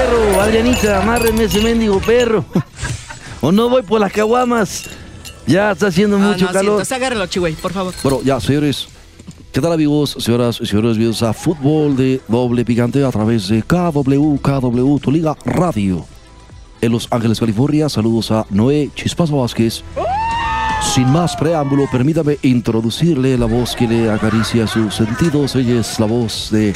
Perro, Adrianita, amárreme ese mendigo perro. o no voy por las caguamas. Ya está haciendo Ah, mucho no, calor. entonces agárralo, chihuey, por favor. Bueno, ya, señores. ¿Qué tal, amigos, señoras y señores? Bienvenidos a Fútbol de Doble Picante a través de KW, KW, tu liga radio. En Los Ángeles, California, saludos a Noé Chispazo Vázquez. Sin más preámbulo, permítame introducirle la voz que le acaricia sus sentidos. Ella es la voz de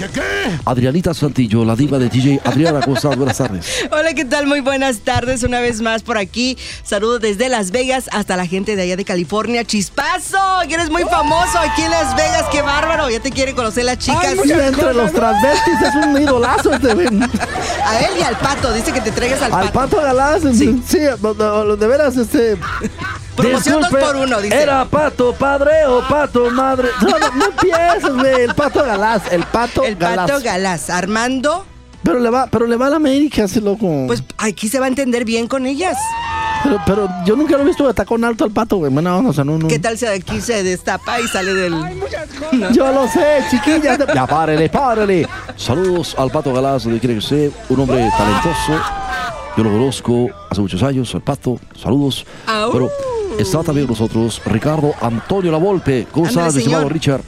Adrianita Santillo, la diva de DJ Adriana. ¿Cómo estás? Buenas tardes. Hola, ¿qué tal? Muy buenas tardes. Una vez más por aquí. Saludos desde Las Vegas hasta la gente de allá de California. Chispazo, que eres muy famoso aquí en Las Vegas. Qué bárbaro. Ya te quiere conocer las chicas. Ay, entre los transvestis es un idolazo este güey. A él y al pato. Dice que te traigas al, Al pato Galás, sí, sí de veras, este. Promoción dos por uno, dice. ¿Era pato padre o pato madre? No, no, no empieces, güey. El pato Galás, el pato El Galás. Pato Galás. Armando, Pero le va, pero le va a la América, ese loco. pues aquí se va a entender bien con ellas. pero, pero yo nunca lo he visto de tacón alto al pato, güey. Bueno, no, o sea, no, no. ¿Qué tal si aquí se destapa y sale del. Yo lo sé, chiquillas. de- Ya, párele, párele. Saludos al Pato Galás, donde quiere que esté. Un hombre talentoso. Yo lo conozco hace muchos años, al Pato. Saludos. Pero está también con nosotros Ricardo Antonio Lavolpe. ¿Cómo estás, mi estimado. Richard?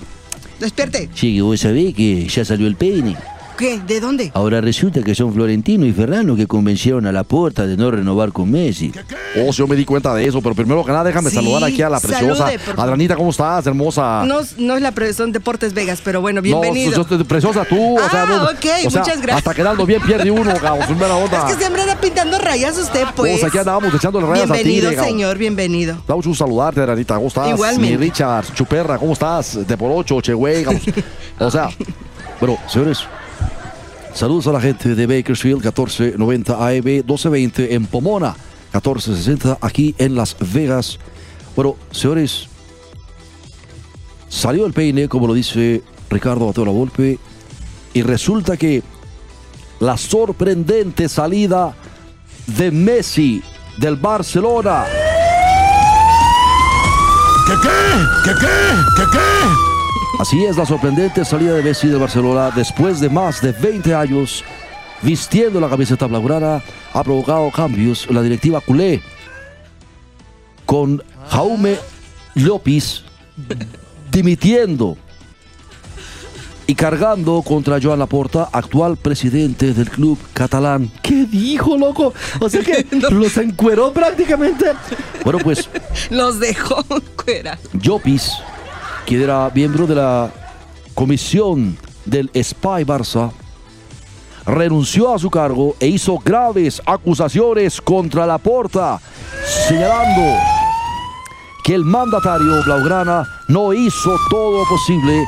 Despierte. Sí, vos sabés que ya salió el peine. ¿Qué? ¿De dónde? Ahora resulta que son Florentino y Ferrano que convencieron a la puerta de no renovar con Messi. Oh, yo me di cuenta de eso, pero primero que nada déjame Sí, saludar aquí a la preciosa. salude. Adranita, ¿cómo estás, hermosa? No, no es la son Deportes Vegas, pero bueno, bienvenido. No, preciosa tú. o sea, Ah, no- ok, o sea, muchas gracias. Hasta quedando bien pierde uno, cabrón. Es mera onda. Es que siempre anda pintando rayas usted, pues. Pues aquí andamos echándole rayas a ti, Bienvenido, señor, bienvenido. Da mucho gusto saludarte, Adranita. ¿Cómo estás? Igualmente. Mi Richard, Chuperra, ¿cómo estás? De por ocho, che, güey. cabrón. o sea, bueno, señores. Saludos a la gente de Bakersfield, 1490 AM, 1220 en Pomona, 1460 aquí en Las Vegas. Bueno, señores, salió el peine, como lo dice Ricardo Mateo Volpe, y resulta que la sorprendente salida de Messi del Barcelona. ¿Qué qué? ¿Qué qué? ¿Qué qué? Así es la sorprendente salida de Messi del Barcelona después de más de 20 años vistiendo la camiseta blaugrana ha provocado cambios en la directiva culé con Jaume Llopis dimitiendo y cargando contra Joan Laporta, actual presidente del club catalán. ¿Qué dijo, loco? O sea que los encueró prácticamente. Bueno, pues Los dejó fuera. Llopis, quien era miembro de la comisión del Spy Barça, renunció a su cargo e hizo graves acusaciones contra la porta, señalando que el mandatario Blaugrana no hizo todo lo posible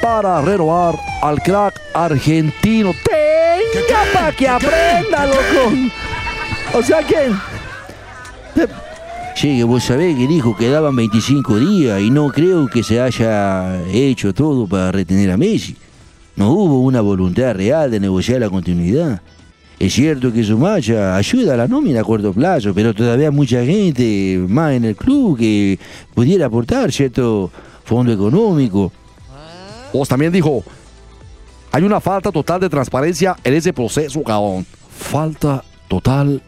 para renovar al crack argentino. Tenga para que aprenda, loco. O sea que Sí, que vos sabés que dijo que daban 25 días y no creo que se haya hecho todo para retener a Messi. No hubo una voluntad real de negociar la continuidad. Es cierto que su marcha ayuda a la nómina a corto plazo, pero todavía hay mucha gente más en el club que pudiera aportar cierto fondo económico. Vos también dijo, hay una falta total de transparencia en ese proceso, cabrón. Falta total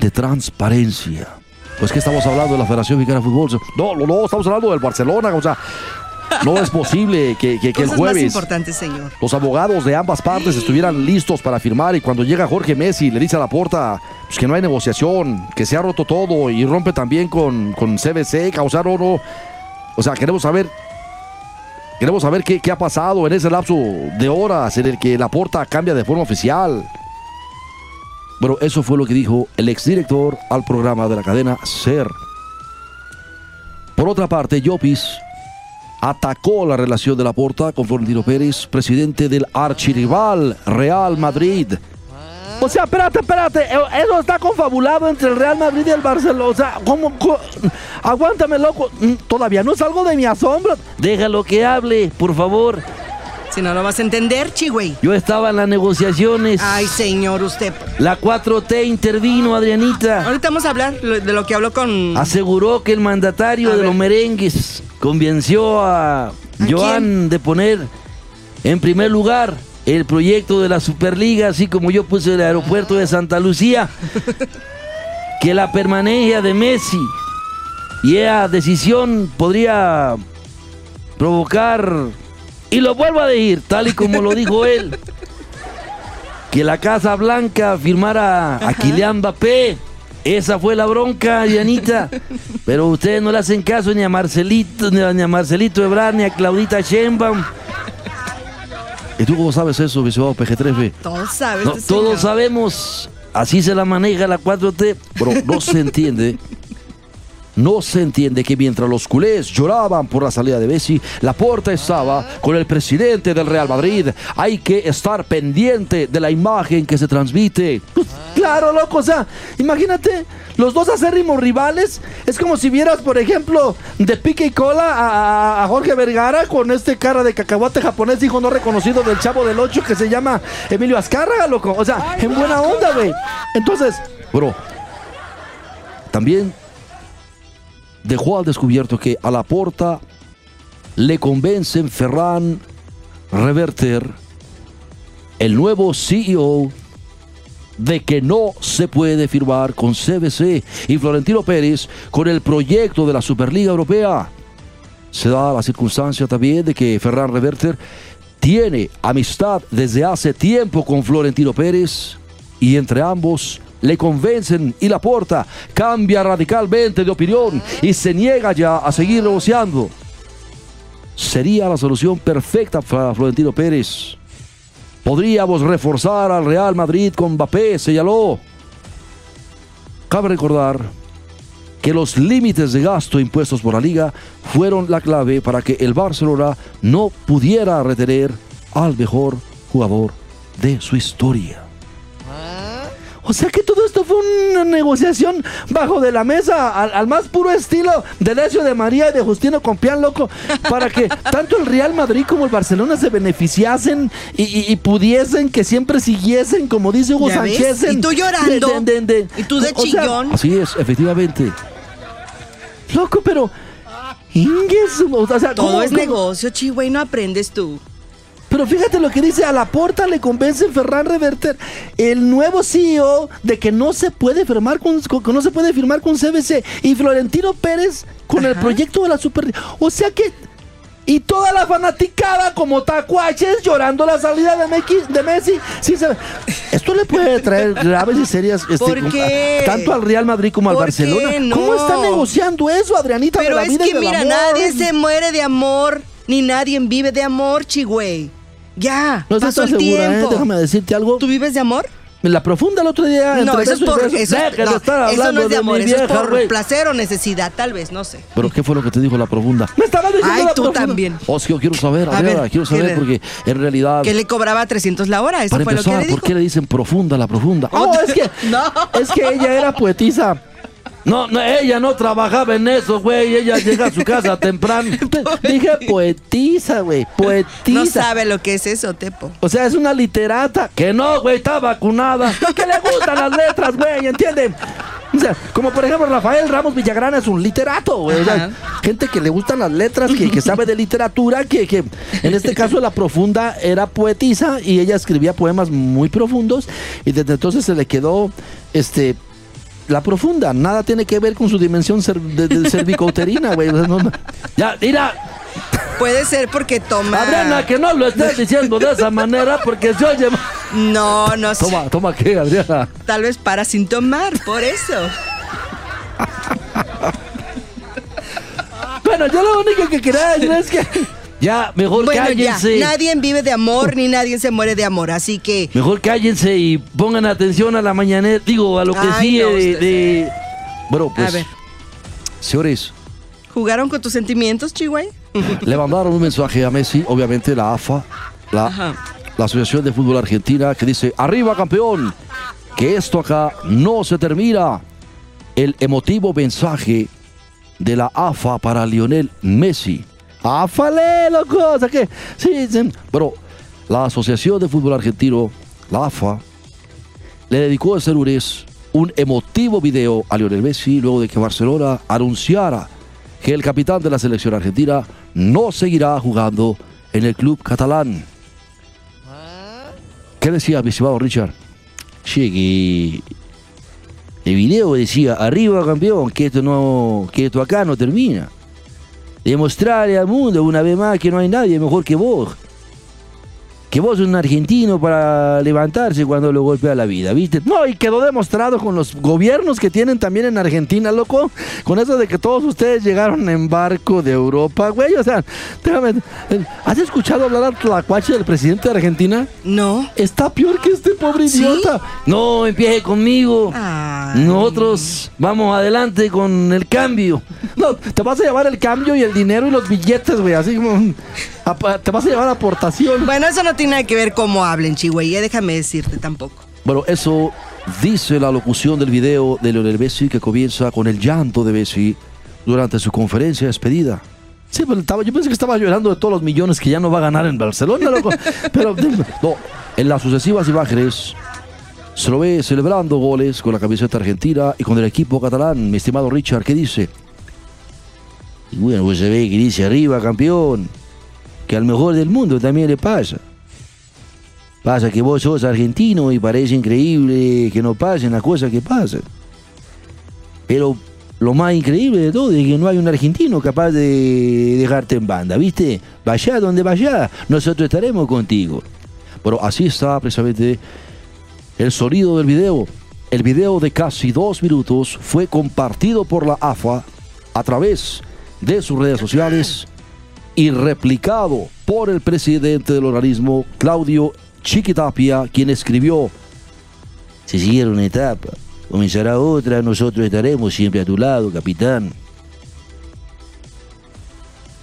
de transparencia. Pues que estamos hablando de la Federación Mexicana de Fútbol. No, no, no, estamos hablando del Barcelona. O sea, no es posible que, que- que el jueves señor. los abogados de ambas partes estuvieran listos para firmar y cuando llega Jorge Messi le dice a la puerta pues, que no hay negociación, que se ha roto todo y rompe también con, con CBC, causar oro. O sea, queremos saber queremos saber qué, qué ha pasado en ese lapso de horas en el que la puerta cambia de forma oficial. Bueno, eso fue lo que dijo el exdirector al programa de la cadena SER. Por otra parte, Llopis atacó la relación de la Porta con Florentino Pérez, presidente del archirrival Real Madrid. O sea, espérate, espérate. eh, Eso está confabulado entre el Real Madrid y el Barcelona. O sea, ¿cómo? Aguántame, loco. Mm, Todavía no es algo de mi asombro. Déjalo que hable, por favor. Si no lo vas a entender, chi, güey. Yo estaba en las negociaciones. Ay, señor, usted. La 4T intervino, Adrianita. Ahorita vamos a hablar de lo que habló con. Aseguró que el mandatario A de ver. los merengues convenció a Joan de poner en primer lugar el proyecto de la Superliga, así como yo puse el aeropuerto de Santa Lucía, que la permanencia de Messi y esa decisión podría provocar, y lo vuelvo a decir, tal y como lo dijo él, que la Casa Blanca firmara a Kylian Mbappé. Esa fue la bronca, Dianita. Pero ustedes no le hacen caso ni a Marcelito, ni a, ni a Marcelito Ebrard, ni a Claudita Sheinbaum. ¿Y tú cómo sabes eso, Viseo PG3? Todos sabes. No, este todos sabemos. Así se la maneja la 4T. Pero no se entiende. No se entiende que mientras los culés lloraban por la salida de Messi, la porta estaba con el presidente del Real Madrid. Hay que estar pendiente de la imagen que se transmite. Claro, loco, o sea, imagínate, los dos acérrimos rivales. Es como si vieras, por ejemplo, de pique y cola a, a Jorge Vergara con este cara de cacahuate japonés, hijo no reconocido del chavo del 8 que se llama Emilio Azcárraga, loco. O sea, en buena onda, güey. Entonces, bro, también dejó al descubierto que a la porta le convencen Ferran Reverter, el nuevo CEO, de que no se puede firmar con CBC y Florentino Pérez con el proyecto de la Superliga Europea. Se da la circunstancia también de que Ferran Reverter tiene amistad desde hace tiempo con Florentino Pérez y entre ambos le convencen y la porta cambia radicalmente de opinión y se niega ya a seguir negociando. Sería la solución perfecta para Florentino Pérez. Podríamos reforzar al Real Madrid con Mbappé, señaló. Cabe recordar que los límites de gasto impuestos por la liga fueron la clave para que el Barcelona no pudiera retener al mejor jugador de su historia. O sea que todo esto fue una negociación bajo de la mesa al, al más puro estilo de Decio de María y de Justino Compián, loco, para que tanto el Real Madrid como el Barcelona se beneficiasen y, y- y pudiesen que siempre siguiesen, como dice Hugo. Sánchez. Y tú llorando. de- de- de- Y tú de o sea, chillón. así es, efectivamente. Loco, pero... Ingues, o sea, Todo ¿cómo- es cómo- negocio, chi, güey. No aprendes tú. Pero fíjate lo que dice, a la porta le convence Ferran Reverter, el nuevo CEO, de que no se puede firmar con, con- no se puede firmar con CBC y Florentino Pérez con el proyecto de la Super. O sea que y toda la fanaticada como tacuaches llorando la salida de, Meki- de Messi. Sí, se- esto le puede traer graves y serias este, ¿Por qué? tanto al Real Madrid como al ¿Por Barcelona. no? ¿Cómo están negociando eso, Adrianita? de Pero la es vida que mira, nadie se muere de amor, ni nadie vive de amor, chi, güey. Ya, No pasó estás el segura, ¿eh? tiempo. Déjame decirte algo. ¿Tú vives de amor? La profunda el otro día. No, eso es por eso, no, eso no es de amor, mi eso es vieja, por placer o necesidad, tal vez, no sé. Pero ¿qué fue lo que te dijo la profunda? Me estaba diciendo Ay, la tú profunda. también. Yo quiero saber, A ver, quiero ¿qué saber porque en realidad. Que le cobraba 300 la hora, eso Para fue lo empezar, que le dijo. ¿por qué le dicen profunda la profunda? Oh, es que, No. es que ella era poetisa. No, no, ella no trabajaba en eso, güey. Ella llega a su casa temprano. Dije poetisa, güey. Poetisa. No sabe lo que es eso, Tepo. O sea, es una literata. Que no, güey, está vacunada. Que le gustan las letras, güey, ¿entienden? O sea, como por ejemplo Rafael Ramos Villagrana es un literato, güey. O sea, gente que le gustan las letras, que, que sabe de literatura, que, que en este caso la profunda era poetisa y ella escribía poemas muy profundos y desde entonces se le quedó este la profunda, nada tiene que ver con su dimensión cer- de, de cervicouterina, güey. O sea, no- no. Ya, mira, Puede ser porque toma. Adriana, que no lo estés diciendo de esa manera porque se oye. No, no sé. Toma, toma qué, Adriana. Tal vez para sin tomar, por eso. Bueno, yo lo único que quería decir es que. Ya, mejor Bueno, ya. cállense. Nadie vive de amor ni nadie se muere de amor, así que. Mejor cállense y pongan atención a la mañanera. Digo, a lo que Ay, sigue no, de, de- Bueno, pues. A ver. Señores, ¿Jugaron con tus sentimientos, Chihuahua? le mandaron un mensaje a Messi, obviamente la AFA. La, Ajá. la Asociación de Fútbol Argentina, que dice, arriba campeón, que esto acá no se termina. El emotivo mensaje de la AFA para Lionel Messi. AFA, loco, que, sí, sí, pero la Asociación de Fútbol Argentino, la AFA, le dedicó a lunes un emotivo video a Lionel Messi luego de que Barcelona anunciara que el capitán de la selección argentina no seguirá jugando en el club catalán. ¿Qué decía mi estimado Richard? Sí, el video decía, arriba campeón, que esto, no, que esto acá no termina. Demostrarle al mundo una vez más que no hay nadie mejor que vos que vos sos un argentino para levantarse cuando lo golpea la vida, ¿viste? No, y quedó demostrado con los gobiernos que tienen también en Argentina, loco. Con eso de que todos ustedes llegaron en barco de Europa, güey. O sea, déjame. eh, ¿Has escuchado hablar a Tlacuache del presidente de Argentina? No. Está peor que este pobre ¿Sí? idiota. No, empiece conmigo. Ay. Nosotros vamos adelante con el cambio. No, te vas a llevar el cambio y el dinero y los billetes, güey. Así como. Te vas a llevar aportación. Bueno, eso no tiene nada que ver cómo hablen, Chihuahua. Déjame decirte tampoco. Bueno, eso dice la locución del video de Lionel Messi que comienza con el llanto de Messi durante su conferencia de despedida. Sí, pero estaba- yo pensé que estaba llorando de todos los millones que ya no va a ganar en Barcelona, loco. Pero no, en las sucesivas imágenes se lo ve celebrando goles con la camiseta argentina y con el equipo catalán. Mi estimado Richard, ¿qué dice? Y bueno, pues se ve que dice arriba, campeón. Que al mejor del mundo también le pasa. Pasa que vos sos argentino y parece increíble que no pasen las cosas que pasan. Pero lo más increíble de todo es que no hay un argentino capaz de dejarte en banda, ¿viste? Vaya donde vaya, nosotros estaremos contigo. Pero así está precisamente el sonido del video. El video de casi dos minutos fue compartido por la AFA a través de sus redes sociales y replicado por el presidente del organismo, Claudio Chiquitapia, quien escribió, se siguieron una etapa, comenzará otra, nosotros estaremos siempre a tu lado, capitán.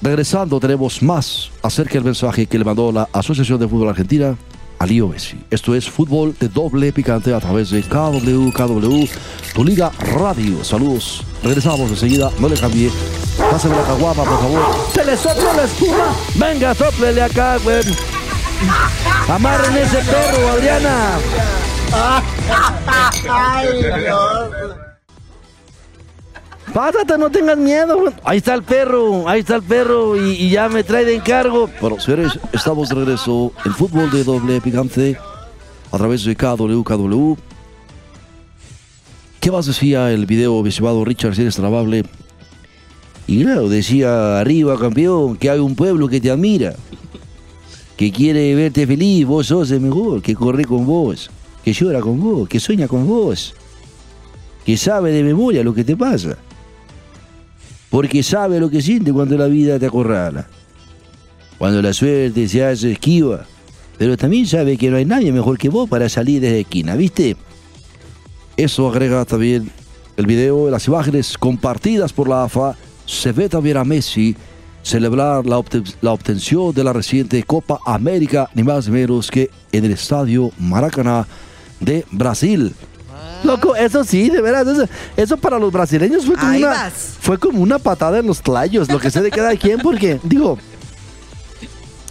Regresando tenemos más acerca del mensaje que le mandó la Asociación de Fútbol Argentina a Leo Messi. Esto es fútbol de doble picante a través de KW, KW, tu liga radio. Saludos. Regresamos enseguida, no le cambie. Pásame la caguama, por favor. Se le sopla la espuma. Venga, soplele acá, güey. Amarren ese perro, Adriana. Pásate, no tengas miedo. Ahí está el perro, ahí está el perro y, ya me trae de encargo. Bueno, señores, estamos de regreso en fútbol de doble picante a través de KW, KW. ¿Qué más decía el video, mi Richard, si eres tan amable? Y claro, decía arriba, campeón, que hay un pueblo que te admira, que quiere verte feliz, vos sos el mejor, que corre con vos, que llora con vos, que sueña con vos, que sabe de memoria lo que te pasa, porque sabe lo que siente cuando la vida te acorrala, cuando la suerte se hace esquiva, pero también sabe que no hay nadie mejor que vos para salir desde la esquina, ¿viste? Eso agrega también el video, las imágenes compartidas por la AFA. Se ve también a Messi celebrar la, obten- la obtención de la reciente Copa América, ni más ni menos que en el estadio Maracaná de Brasil. Loco, eso sí, de veras, eso, eso para los brasileños fue como, Ahí una, vas. fue como una patada en los tlayos, lo que sé de cada quien, porque, digo,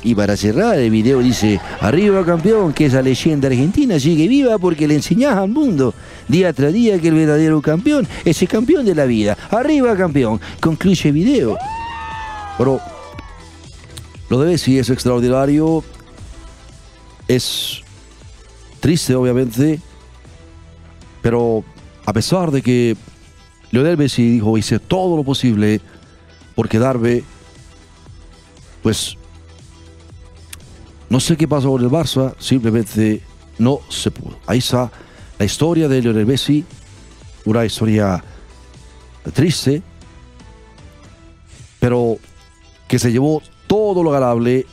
y para cerrar el video dice, arriba campeón, que esa leyenda argentina sigue viva porque le enseñás al mundo día tras día que el verdadero campeón es el campeón de la vida. Arriba campeón, concluye el video. Pero lo de Messi es extraordinario, es triste obviamente, pero a pesar de que Lionel Messi dijo, hice todo lo posible por quedarme, pues no sé qué pasó con el Barça, simplemente no se pudo. Ahí está la historia de Lionel Messi, una historia triste, pero que se llevó todo lo ganable,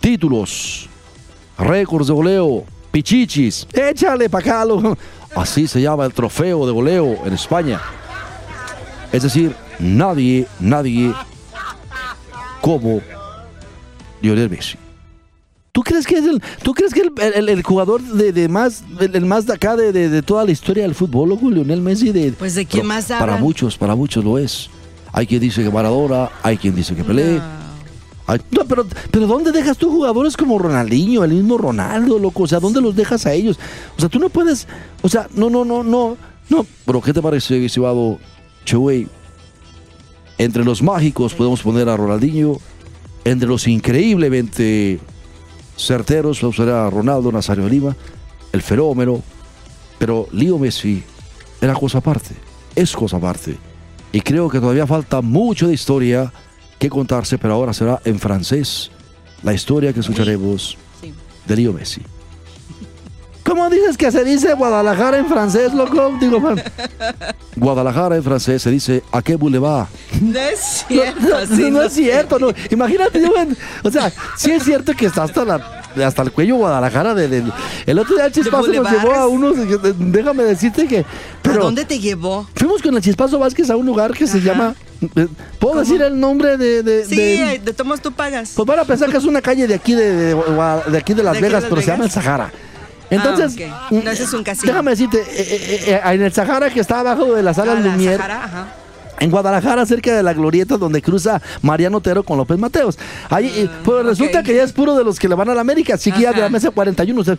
títulos, récords de goleo, pichichis, échale pa' acá, Así se llama el trofeo de goleo en España. Es decir, nadie, nadie como Lionel Messi. ¿Tú crees que es el, tú crees que el, el- el jugador de, de más, el, más de acá de, de- de toda la historia del fútbol, loco, Lionel Messi? De, Pues, ¿de quién más Para hablan? muchos, para muchos lo es. Hay quien dice que Maradona, hay quien dice que Pelé. No, pero, pero ¿dónde dejas tú jugadores como Ronaldinho, el mismo Ronaldo, loco? O sea, ¿dónde los dejas a ellos? O sea, tú no puedes, o sea, no, no, no, no, no. Pero ¿qué te parece, estimado Chewey? Entre los mágicos podemos poner a Ronaldinho, entre los increíblemente certeros podemos poner a Ronaldo Nazario Lima, el fenómeno, pero Leo Messi era cosa aparte, es cosa aparte. Y creo que todavía falta mucho de historia que contarse, pero ahora será en francés la historia que escucharemos Sí. de Leo Messi. ¿Cómo dices que se dice Guadalajara en francés, loco? Digo, man. Guadalajara en francés se dice ¿a qué boulevard? No es cierto, No, sí, no no es cierto, no. Imagínate, yo, o sea, sí es cierto que está hasta la hasta el cuello Guadalajara de, de- el otro día el chispazo nos llevó a unos déjame decirte que ¿A pero dónde te llevó? fuimos con el chispazo Vázquez a un lugar que se Ajá. llama eh, ¿Puedo ¿Cómo? decir el nombre de, de- Sí, de- de tomos tú pagas. pues van a pensar que es una calle de aquí de, de, aquí de Las ¿De aquí de Vegas, Las pero se llama el? Sahara. Entonces, Ah. No, es un casino. déjame decirte, eh, eh, eh, en el Sahara que está abajo de la sala Ah, la Lumière, Sahara, ajá. en Guadalajara, cerca de la glorieta donde cruza Mariano Otero con López Mateos. Ahí, eh, pues resulta que ya es puro de los que le van a la América, chiquilla de la Ajá. mesa 41. O sea,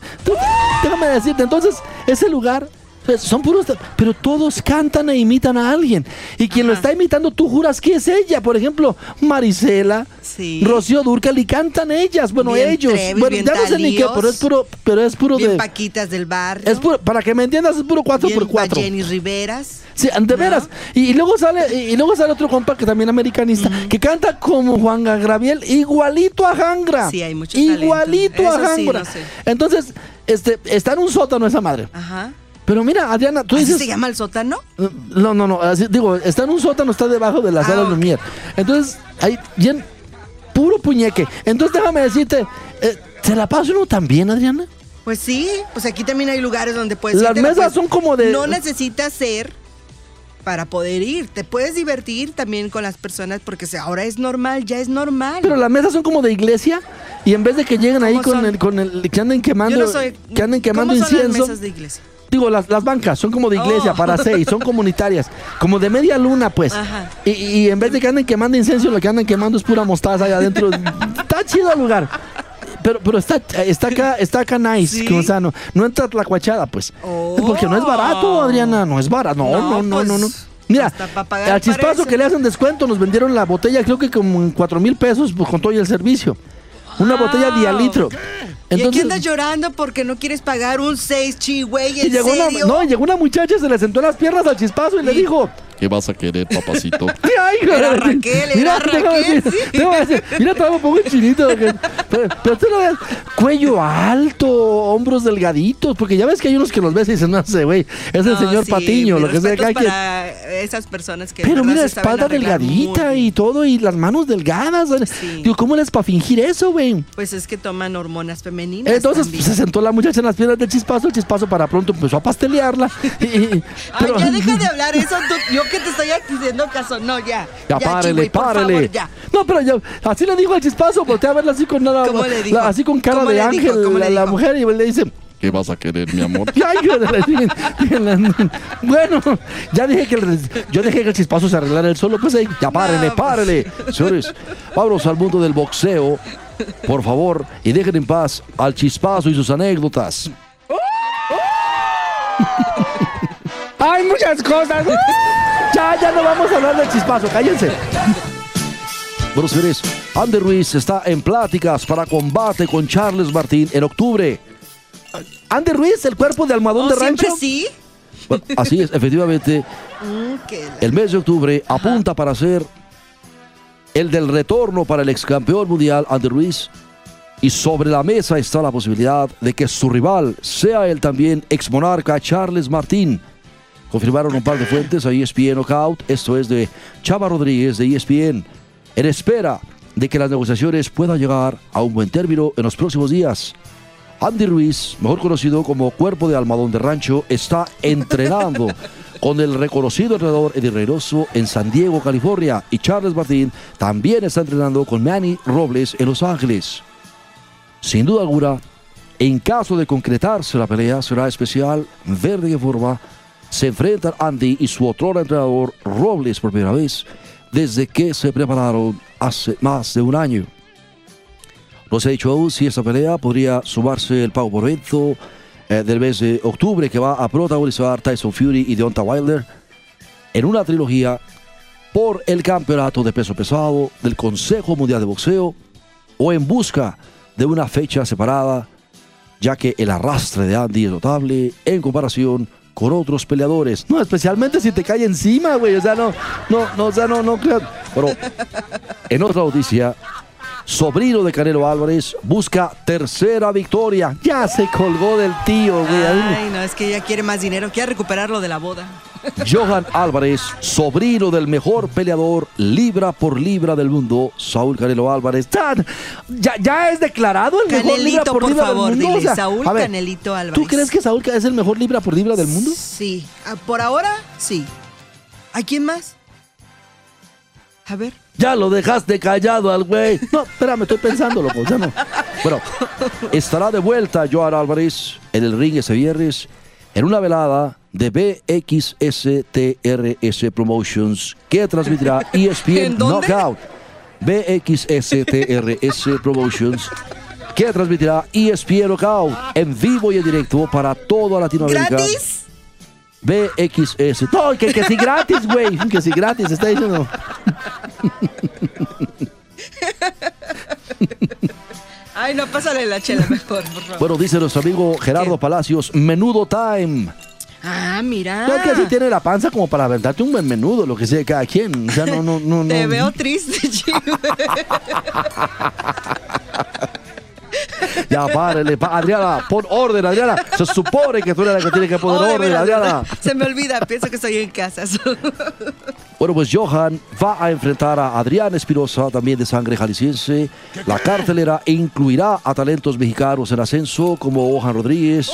déjame decirte, entonces, ese lugar. Pues, Son puros, pero todos cantan e imitan a alguien. Y quien lo está imitando, tú juras que es ella. Por ejemplo, Marisela, Sí. Rocío Durcal, y cantan ellas. Bueno, Bien ellos. Trevis, bueno, ya no sé ni qué, Talíos. pero es puro, pero es puro Bien de. Paquitas del barrio. Es puro, para que me entiendas, es puro 4 bien por 4 Jenny Riveras. Sí, de veras. Y, y luego sale, y, y luego sale otro compa que también americanista, que canta como Juan Gabriel, igualito a Jangra. Sí, hay mucho Igualito talento. a Eso sí, Jangra. no sé. Entonces, este, está en un sótano esa madre. Ajá. Pero mira, Adriana, tú ¿Así dices. se llama el sótano? No, no, no. así- digo, está en un sótano, está debajo de la Ah, sala ok. Lumière. Entonces, hay bien puro puñeque. Entonces, déjame decirte, eh, ¿se la pasa uno también, Adriana? Pues sí, pues aquí también hay lugares donde puedes Las irte, mesas son como de- No necesitas ser para poder ir. Te puedes divertir también con las personas porque ahora es normal, ya es normal. Pero las mesas son como de iglesia y en vez de que lleguen ahí ¿Cómo con son? el, con el que anden quemando, Yo no soy. que anden quemando ¿Cómo son las mesas de iglesia? Digo, las, las bancas son como de iglesia Oh. para seis, son comunitarias, como de media luna, pues. Y, y en vez de que anden quemando incienso, lo que andan quemando es pura mostaza allá adentro. está chido el lugar. Pero, pero está, está acá, está acá nice, Sí. o sea, no, no entra la cuachada, pues. Oh. Porque no es barato, Adriana, no es barato. No, no, No, no, no, no. pues, Mira, al chispazo parece. que le hacen descuento, nos vendieron la botella, creo que como en cuatro mil pesos, pues con todo y el servicio. Una Wow. botella de al litro. Y aquí andas llorando porque no quieres pagar un 6 chi, güey, y ¿en llegó una, no, llegó una muchacha, se le sentó en las piernas al chispazo y le dijo, ¿Qué vas a querer, papacito? Ay, Era joder. Raquel, era mira, Raquel, déjame decir, sí. decir, mira, estaba un poco chinito. que- Pero, pero tú lo ves, cuello alto, hombros delgaditos, porque ya ves que hay unos que los ves y dicen, no sé, güey, es el No, señor sí, Patiño, lo que sea. respetos cada quien. para esas personas que Pero mira, espalda delgadita muy y todo, y las manos delgadas. Sí. Digo, ¿cómo les para fingir eso, güey? Pues es que toman hormonas femeninas Entonces también. se sentó la muchacha en las piernas del chispazo, el chispazo para pronto empezó a pastelearla. y- y- Ay, pero- ya deja de hablar eso, tú- yo que te estoy haciendo caso, no, ya. Ya, párele, por párele. favor, ya. No, pero ya, así le dijo al chispazo, voltea a verla así con nada, ¿Cómo le dijo? la- así con cara ¿Cómo de le dijo? ángel, ¿Cómo le la, la dijo? mujer, y le dice, ¿Qué vas a querer, mi amor? Bueno, ya dije que el- yo dejé que el chispazo se arreglara él solo, pues ahí, ya párele, pues. párele. Señores, vámonos al mundo del boxeo, por favor, y dejen en paz al chispazo y sus anécdotas. Hay muchas cosas. Ya, ya no vamos a hablar del chispazo, cállense. Bueno, señores, Ander Ruiz está en pláticas para combate con Charles Martín en octubre. Ander Ruiz, el cuerpo de almohadón ¿Oh, de siempre rancho. sí? Bueno, así es, efectivamente, Mm, el mes de octubre apunta para ser el del retorno para el ex campeón mundial Ander Ruiz. Y sobre la mesa está la posibilidad de que su rival sea el también ex monarca Charles Martín. Confirmaron un par de fuentes a ESPN Knockout, esto es de Chava Rodríguez de ESPN, en espera de que las negociaciones puedan llegar a un buen término en los próximos días. Andy Ruiz, mejor conocido como Cuerpo de Almadón de Rancho, está entrenando con el reconocido entrenador Eddie Reynoso en San Diego, California, y Charles Martín también está entrenando con Manny Robles en Los Ángeles. Sin duda alguna, en caso de concretarse la pelea, será especial ver de qué forma se enfrentan Andy y su otro entrenador Robles por primera vez desde que se prepararon hace más de un año. No se ha dicho aún si esta pelea podría sumarse el pago por evento eh, del mes de octubre que va a protagonizar Tyson Fury y Deontay Wilder en una trilogía por el campeonato de peso pesado del Consejo Mundial de Boxeo o en busca de una fecha separada, ya que el arrastre de Andy es notable en comparación con otros peleadores. No, especialmente si te cae encima, güey. O sea, no, no, no, o sea, no, no creo. Pero en otra noticia, sobrino de Canelo Álvarez busca tercera victoria. Ya se colgó del tío, güey. Ay, no, es que ella quiere más dinero, quiere recuperar lo de la boda. Johan Álvarez, sobrino del mejor peleador libra por libra del mundo, Saúl Canelo Álvarez. Ya, ya es declarado el mejor libra Canelito, por, por libra favor, del mundo. dile, O sea, Saúl ver, Canelito Álvarez. ¿Tú crees que Saúl es el mejor libra por libra del mundo? Sí. Ah, Por ahora, sí. ¿A quién más? A ver. Ya lo dejaste callado al güey. No, espérame, estoy pensando, loco. Ya no. Bueno, estará de vuelta Johan Álvarez en el ring ese viernes en una velada de BXSTRS Promotions que transmitirá ESPN ¿En dónde? Knockout. BXSTRS Promotions que transmitirá ESPN Knockout en vivo y en directo para toda Latinoamérica. ¿Gratis? BXS. No, que, que sí gratis, güey. Que sí gratis, está diciendo. Ay, no, pásale la chela mejor, por favor. Bueno, dice nuestro amigo Gerardo ¿Qué? Palacios, menudo time. Ah, mira. No, que así tiene la panza como para aventarte un buen menudo, lo que sea cada quien. O sea, no, no, no, no. Te veo triste, chico. Ya, párele. pa- Adriana, pon orden, Adriana. Se supone que tú eres la que tiene que poner Oh, de orden, Adriana. Se me olvida, pienso que estoy en casa. Bueno, pues Johan va a enfrentar a Adrián Espirosa, también de sangre jalisciense. La cartelera incluirá a talentos mexicanos en ascenso como Johan Rodríguez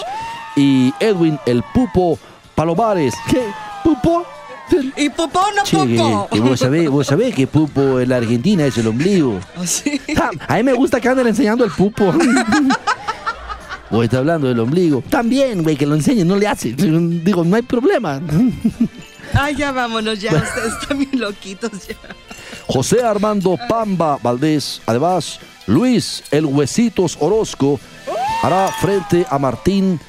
y Edwin el Pupo Palomares. ¿Qué? ¿Pupo? ¿Y popó no Che, que, popó? que vos, sabés, vos sabés que Pupo en la Argentina es el ombligo. ¿Oh, sí? Ja, A mí me gusta que anden enseñando el pupo. Vos está hablando del ombligo. También, güey, que lo enseñen, no le hace. Digo, no hay problema. Ay, ya vámonos, ya. Ustedes están bien loquitos ya. José Armando Pamba Valdés. Además, Luis El Huesitos Orozco hará frente a Martín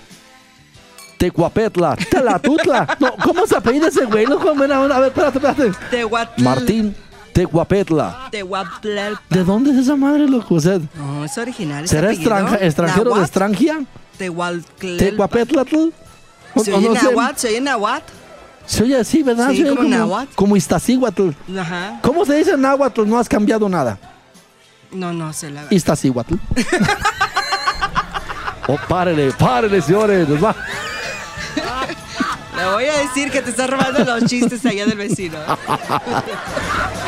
Tecuapetla. Talatutla. No, ¿Cómo se apellida ese güey? No. A ver, espérate, espérate. Tehuatl. Martín Tecuapetla. Tehuatl. ¿De dónde es esa madre, loco? O sea, No, es original. ¿Será extranjero de extranjia? Tehuatl. ¿Tecuapetlatl? O- ¿Se oye. Nahuatl? ¿Se oye Nahuatl? Se oye así, ¿verdad? Sí, Se oye como náhuatl. Como Iztaccíhuatl. Ajá. ¿Cómo se dice náhuatl? No has cambiado nada. No, no, se la... Iztaccíhuatl. oh, párele, párele, señores. Nos va. Le voy a decir que te estás robando los chistes allá del vecino.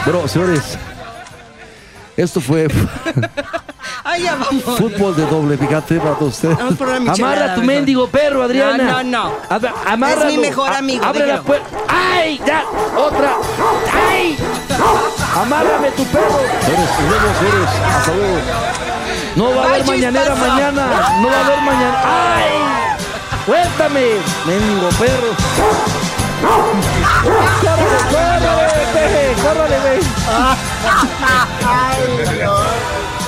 Bueno, señores. Esto fue Ay, vamos. fútbol de doble picante para todos ustedes. Vamos por una Amarra tu mejor. mendigo perro, Adriana. No, no, no. Amárralo. Es mi mejor A- amigo, Abre la puerta. ¡Ay! ¡Ya! ¡Otra! ¡Ay! ¡Amárrame tu perro! Señores, nos vemos, señores. Hasta luego. No va a haber mañanera mañana. No va a haber mañana. ¡Ay! ¡Suéltame! ¡Mendigo perro! ¡Córrele, córrele, peje! ¡Córrele, güey!